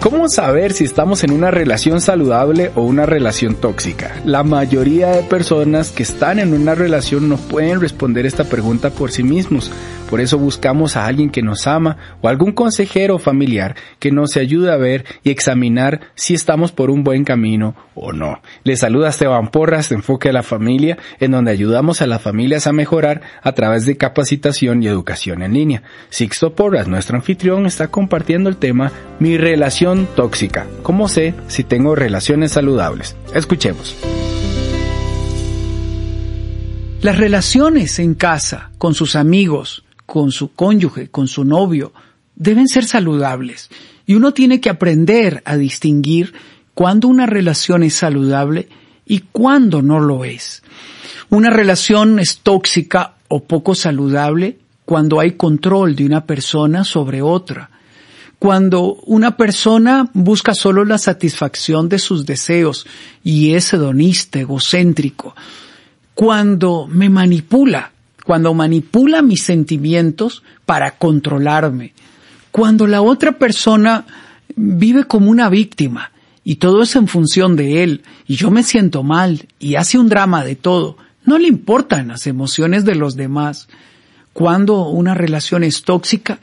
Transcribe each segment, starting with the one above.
¿Cómo saber si estamos en una relación saludable o una relación tóxica? La mayoría de personas que están en una relación no pueden responder esta pregunta por sí mismos. Por eso buscamos a alguien que nos ama o algún consejero familiar que nos ayude a ver y examinar si estamos por un buen camino o no. Les saluda Esteban Porras de Enfoque a la Familia, en donde ayudamos a las familias a mejorar a través de capacitación y educación en línea. Sixto Porras, nuestro anfitrión, está compartiendo el tema Mi relación tóxica. ¿Cómo sé si tengo relaciones saludables? Escuchemos. Las relaciones en casa, con sus amigos, con su cónyuge, con su novio, deben ser saludables. Y uno tiene que aprender a distinguir cuándo una relación es saludable y cuándo no lo es. Una relación es tóxica o poco saludable cuando hay control de una persona sobre otra. Cuando una persona busca solo la satisfacción de sus deseos y es hedonista, egocéntrico. Cuando me manipula cuando manipula mis sentimientos para controlarme, cuando la otra persona vive como una víctima y todo es en función de él y yo me siento mal y hace un drama de todo, no le importan las emociones de los demás. Cuando una relación es tóxica,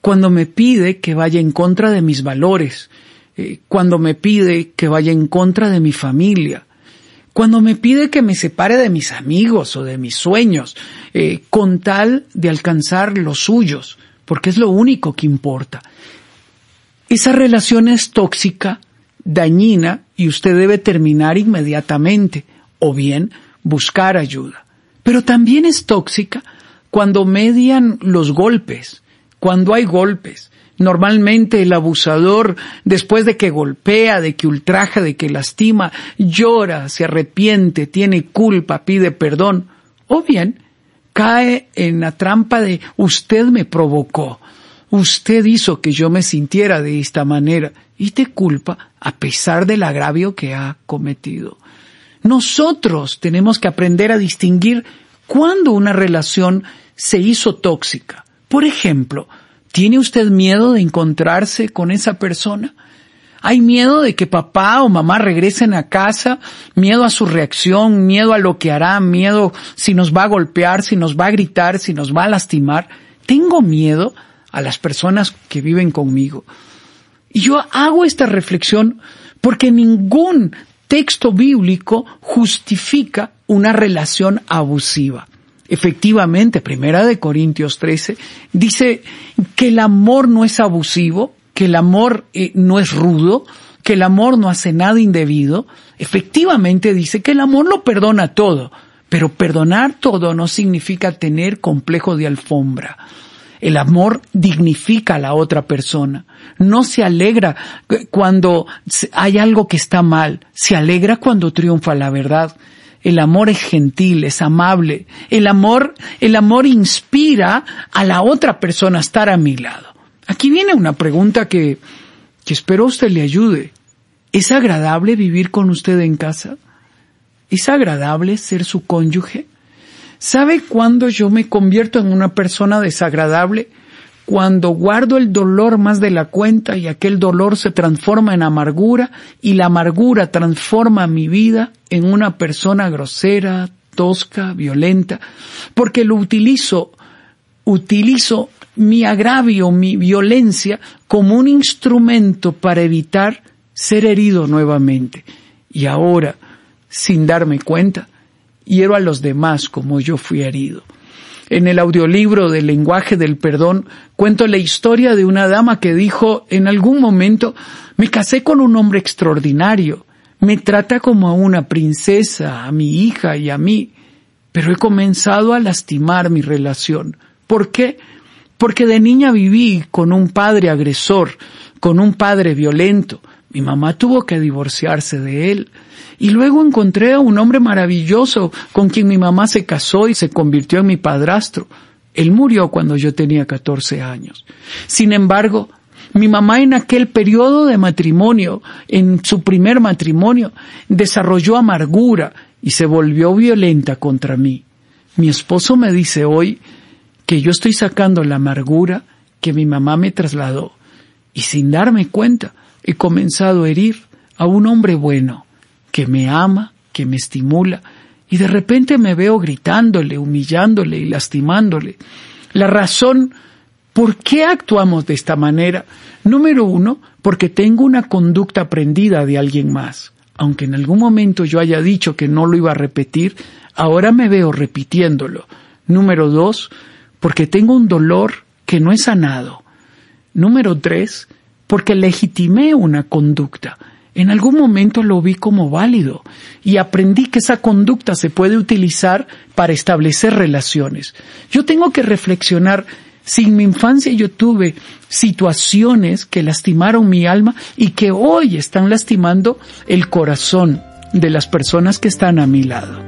cuando me pide que vaya en contra de mis valores, eh, cuando me pide que vaya en contra de mi familia, cuando me pide que me separe de mis amigos o de mis sueños, eh, con tal de alcanzar los suyos, porque es lo único que importa. Esa relación es tóxica, dañina, y usted debe terminar inmediatamente, o bien buscar ayuda. Pero también es tóxica cuando median los golpes, cuando hay golpes, Normalmente el abusador, después de que golpea, de que ultraja, de que lastima, llora, se arrepiente, tiene culpa, pide perdón, o bien cae en la trampa de usted me provocó, usted hizo que yo me sintiera de esta manera y te culpa a pesar del agravio que ha cometido. Nosotros tenemos que aprender a distinguir cuándo una relación se hizo tóxica. Por ejemplo, ¿Tiene usted miedo de encontrarse con esa persona? ¿Hay miedo de que papá o mamá regresen a casa? ¿Miedo a su reacción? ¿Miedo a lo que hará? ¿Miedo si nos va a golpear? ¿Si nos va a gritar? ¿Si nos va a lastimar? Tengo miedo a las personas que viven conmigo. Y yo hago esta reflexión porque ningún texto bíblico justifica una relación abusiva. Efectivamente, Primera de Corintios 13 dice que el amor no es abusivo, que el amor eh, no es rudo, que el amor no hace nada indebido. Efectivamente dice que el amor lo perdona todo, pero perdonar todo no significa tener complejo de alfombra. El amor dignifica a la otra persona. No se alegra cuando hay algo que está mal, se alegra cuando triunfa la verdad. El amor es gentil, es amable. El amor, el amor inspira a la otra persona a estar a mi lado. Aquí viene una pregunta que, que espero usted le ayude. ¿Es agradable vivir con usted en casa? ¿Es agradable ser su cónyuge? ¿Sabe cuándo yo me convierto en una persona desagradable? Cuando guardo el dolor más de la cuenta y aquel dolor se transforma en amargura y la amargura transforma mi vida en una persona grosera, tosca, violenta, porque lo utilizo utilizo mi agravio, mi violencia como un instrumento para evitar ser herido nuevamente. Y ahora, sin darme cuenta, hiero a los demás como yo fui herido. En el audiolibro del lenguaje del perdón cuento la historia de una dama que dijo en algún momento me casé con un hombre extraordinario, me trata como a una princesa, a mi hija y a mí, pero he comenzado a lastimar mi relación. ¿Por qué? Porque de niña viví con un padre agresor, con un padre violento. Mi mamá tuvo que divorciarse de él. Y luego encontré a un hombre maravilloso con quien mi mamá se casó y se convirtió en mi padrastro. Él murió cuando yo tenía 14 años. Sin embargo, mi mamá en aquel periodo de matrimonio, en su primer matrimonio, desarrolló amargura y se volvió violenta contra mí. Mi esposo me dice hoy que yo estoy sacando la amargura que mi mamá me trasladó y sin darme cuenta he comenzado a herir a un hombre bueno que me ama, que me estimula, y de repente me veo gritándole, humillándole y lastimándole. La razón por qué actuamos de esta manera, número uno, porque tengo una conducta aprendida de alguien más. Aunque en algún momento yo haya dicho que no lo iba a repetir, ahora me veo repitiéndolo. Número dos, porque tengo un dolor que no es sanado. Número tres, porque legitimé una conducta en algún momento lo vi como válido y aprendí que esa conducta se puede utilizar para establecer relaciones. Yo tengo que reflexionar si en mi infancia yo tuve situaciones que lastimaron mi alma y que hoy están lastimando el corazón de las personas que están a mi lado.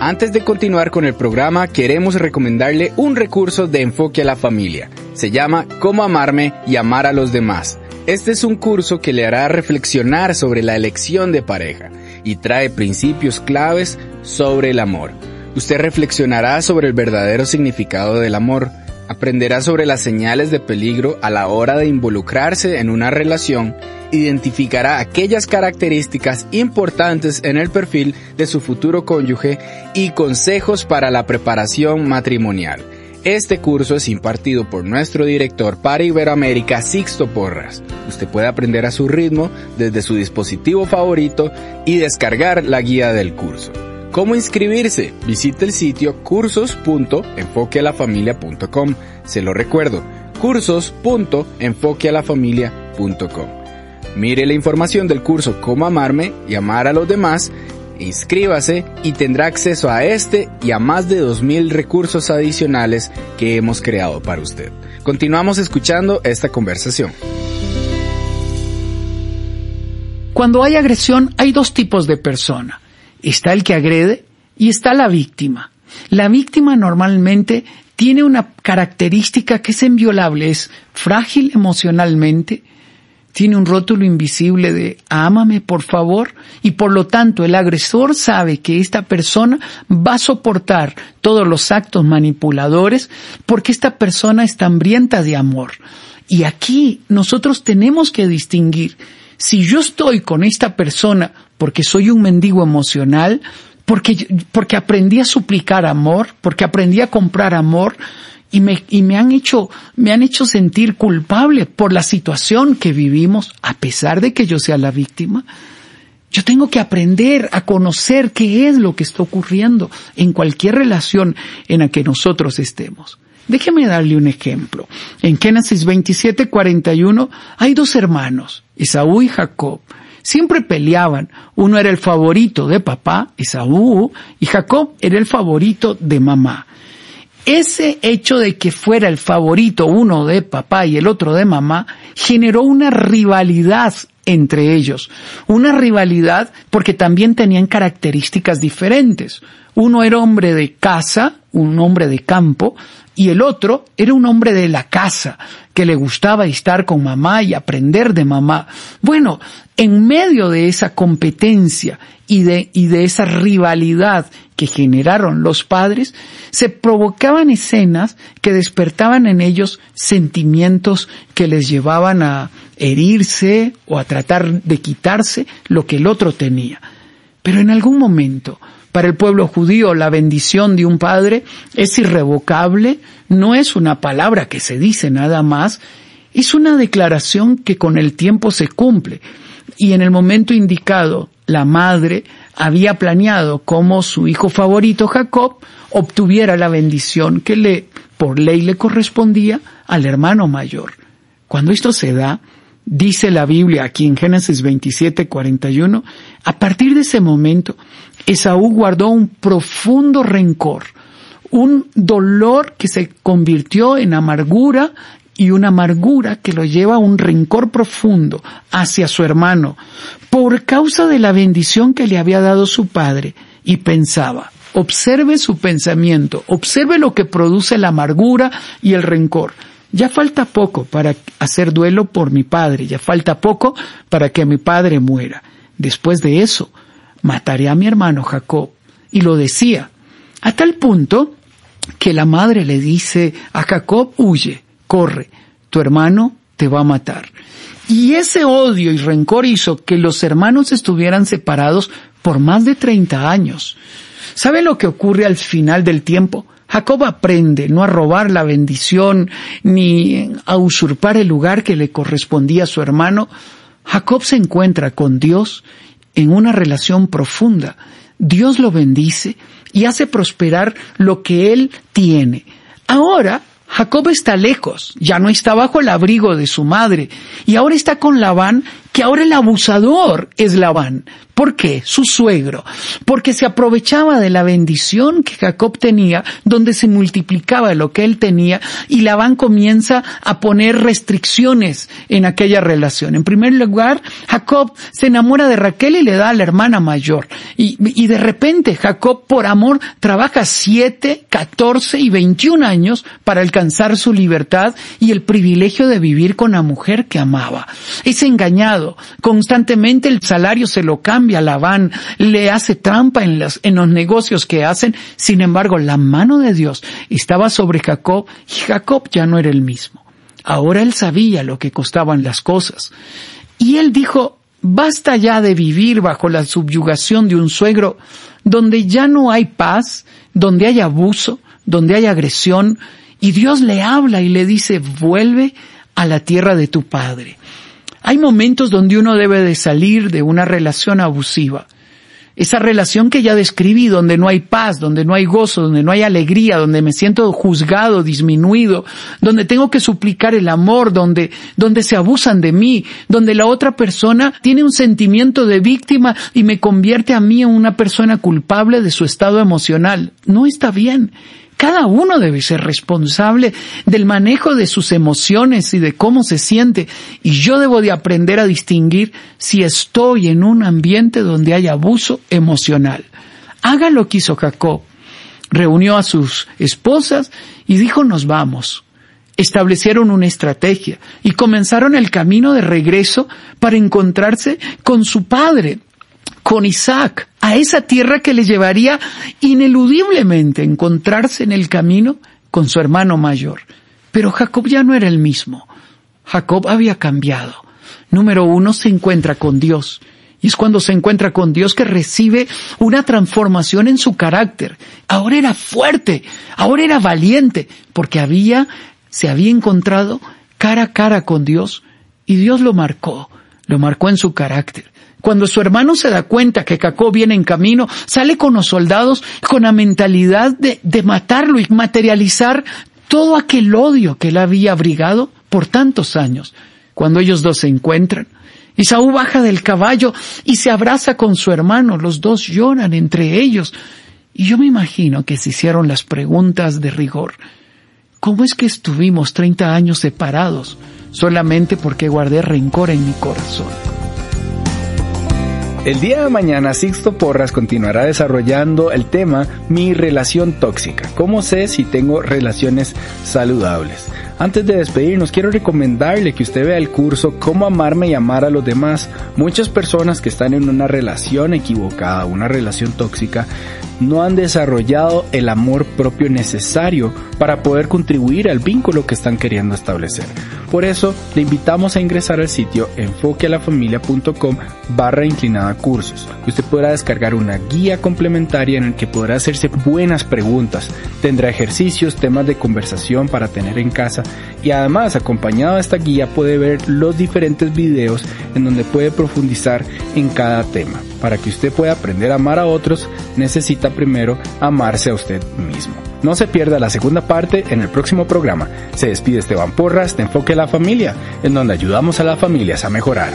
Antes de continuar con el programa, queremos recomendarle un recurso de enfoque a la familia. Se llama Cómo amarme y amar a los demás. Este es un curso que le hará reflexionar sobre la elección de pareja y trae principios claves sobre el amor. Usted reflexionará sobre el verdadero significado del amor, aprenderá sobre las señales de peligro a la hora de involucrarse en una relación, identificará aquellas características importantes en el perfil de su futuro cónyuge y consejos para la preparación matrimonial. Este curso es impartido por nuestro director para Iberoamérica, Sixto Porras. Usted puede aprender a su ritmo desde su dispositivo favorito y descargar la guía del curso. ¿Cómo inscribirse? Visite el sitio cursos.enfoquealafamilia.com. Se lo recuerdo, cursos.enfoquealafamilia.com. Mire la información del curso Cómo amarme y amar a los demás Inscríbase y tendrá acceso a este y a más de 2.000 recursos adicionales que hemos creado para usted. Continuamos escuchando esta conversación. Cuando hay agresión hay dos tipos de persona. Está el que agrede y está la víctima. La víctima normalmente tiene una característica que es inviolable, es frágil emocionalmente, tiene un rótulo invisible de ámame por favor y por lo tanto el agresor sabe que esta persona va a soportar todos los actos manipuladores porque esta persona está hambrienta de amor. Y aquí nosotros tenemos que distinguir si yo estoy con esta persona porque soy un mendigo emocional, porque, porque aprendí a suplicar amor, porque aprendí a comprar amor, y me, y me han hecho, me han hecho sentir culpable por la situación que vivimos, a pesar de que yo sea la víctima. Yo tengo que aprender a conocer qué es lo que está ocurriendo en cualquier relación en la que nosotros estemos. Déjeme darle un ejemplo. En Génesis 27, 41 hay dos hermanos, Esaú y Jacob. Siempre peleaban. Uno era el favorito de papá, Esaú, y Jacob era el favorito de mamá ese hecho de que fuera el favorito uno de papá y el otro de mamá generó una rivalidad entre ellos. Una rivalidad porque también tenían características diferentes. Uno era hombre de casa, un hombre de campo, y el otro era un hombre de la casa, que le gustaba estar con mamá y aprender de mamá. Bueno, en medio de esa competencia y de, y de esa rivalidad que generaron los padres, se provocaban escenas que despertaban en ellos sentimientos que les llevaban a herirse o a tratar de quitarse lo que el otro tenía. Pero en algún momento, Para el pueblo judío la bendición de un padre es irrevocable, no es una palabra que se dice nada más, es una declaración que con el tiempo se cumple. Y en el momento indicado, la madre había planeado cómo su hijo favorito Jacob obtuviera la bendición que le, por ley le correspondía al hermano mayor. Cuando esto se da, dice la Biblia aquí en Génesis 27, 41, a partir de ese momento, Esaú guardó un profundo rencor, un dolor que se convirtió en amargura y una amargura que lo lleva a un rencor profundo hacia su hermano por causa de la bendición que le había dado su padre y pensaba, observe su pensamiento, observe lo que produce la amargura y el rencor. Ya falta poco para hacer duelo por mi padre, ya falta poco para que mi padre muera. Después de eso, mataré a mi hermano Jacob. Y lo decía, a tal punto que la madre le dice a Jacob, huye corre, tu hermano te va a matar. Y ese odio y rencor hizo que los hermanos estuvieran separados por más de 30 años. ¿Sabe lo que ocurre al final del tiempo? Jacob aprende no a robar la bendición ni a usurpar el lugar que le correspondía a su hermano. Jacob se encuentra con Dios en una relación profunda. Dios lo bendice y hace prosperar lo que él tiene. Ahora Jacob está lejos, ya no está bajo el abrigo de su madre, y ahora está con Labán, que ahora el abusador es Labán. ¿Por qué? Su suegro. Porque se aprovechaba de la bendición que Jacob tenía, donde se multiplicaba lo que él tenía, y Labán comienza a poner restricciones en aquella relación. En primer lugar, Jacob se enamora de Raquel y le da a la hermana mayor. Y, y de repente Jacob, por amor, trabaja siete, catorce y veintiún años para alcanzar su libertad y el privilegio de vivir con la mujer que amaba. Es engañado. Constantemente el salario se lo cambia a Labán, le hace trampa en, en los negocios que hacen. Sin embargo, la mano de Dios estaba sobre Jacob y Jacob ya no era el mismo. Ahora él sabía lo que costaban las cosas. Y él dijo, basta ya de vivir bajo la subyugación de un suegro donde ya no hay paz, donde hay abuso, donde hay agresión, y Dios le habla y le dice, vuelve a la tierra de tu padre. Hay momentos donde uno debe de salir de una relación abusiva. Esa relación que ya describí, donde no hay paz, donde no hay gozo, donde no hay alegría, donde me siento juzgado, disminuido, donde tengo que suplicar el amor, donde, donde se abusan de mí, donde la otra persona tiene un sentimiento de víctima y me convierte a mí en una persona culpable de su estado emocional. No está bien. Cada uno debe ser responsable del manejo de sus emociones y de cómo se siente. Y yo debo de aprender a distinguir si estoy en un ambiente donde hay abuso emocional. Haga lo que hizo Jacob. Reunió a sus esposas y dijo nos vamos. Establecieron una estrategia y comenzaron el camino de regreso para encontrarse con su padre con Isaac a esa tierra que le llevaría ineludiblemente a encontrarse en el camino con su hermano mayor. Pero Jacob ya no era el mismo. Jacob había cambiado. Número uno, se encuentra con Dios. Y es cuando se encuentra con Dios que recibe una transformación en su carácter. Ahora era fuerte, ahora era valiente, porque había, se había encontrado cara a cara con Dios y Dios lo marcó, lo marcó en su carácter. Cuando su hermano se da cuenta que Jacob viene en camino, sale con los soldados con la mentalidad de, de matarlo y materializar todo aquel odio que él había abrigado por tantos años. Cuando ellos dos se encuentran, Isaú baja del caballo y se abraza con su hermano, los dos lloran entre ellos. Y yo me imagino que se hicieron las preguntas de rigor. ¿Cómo es que estuvimos treinta años separados solamente porque guardé rencor en mi corazón? El día de mañana Sixto Porras continuará desarrollando el tema Mi relación tóxica. ¿Cómo sé si tengo relaciones saludables? Antes de despedirnos, quiero recomendarle que usted vea el curso Cómo amarme y amar a los demás. Muchas personas que están en una relación equivocada, una relación tóxica, no han desarrollado el amor propio necesario para poder contribuir al vínculo que están queriendo establecer. Por eso, le invitamos a ingresar al sitio enfoquealafamilia.com barra inclinada cursos. Usted podrá descargar una guía complementaria en el que podrá hacerse buenas preguntas, tendrá ejercicios, temas de conversación para tener en casa y además acompañado de esta guía puede ver los diferentes videos en donde puede profundizar en cada tema. Para que usted pueda aprender a amar a otros, necesita primero amarse a usted mismo. No se pierda la segunda parte en el próximo programa. Se despide Esteban Porras de Enfoque a la Familia, en donde ayudamos a las familias a mejorar.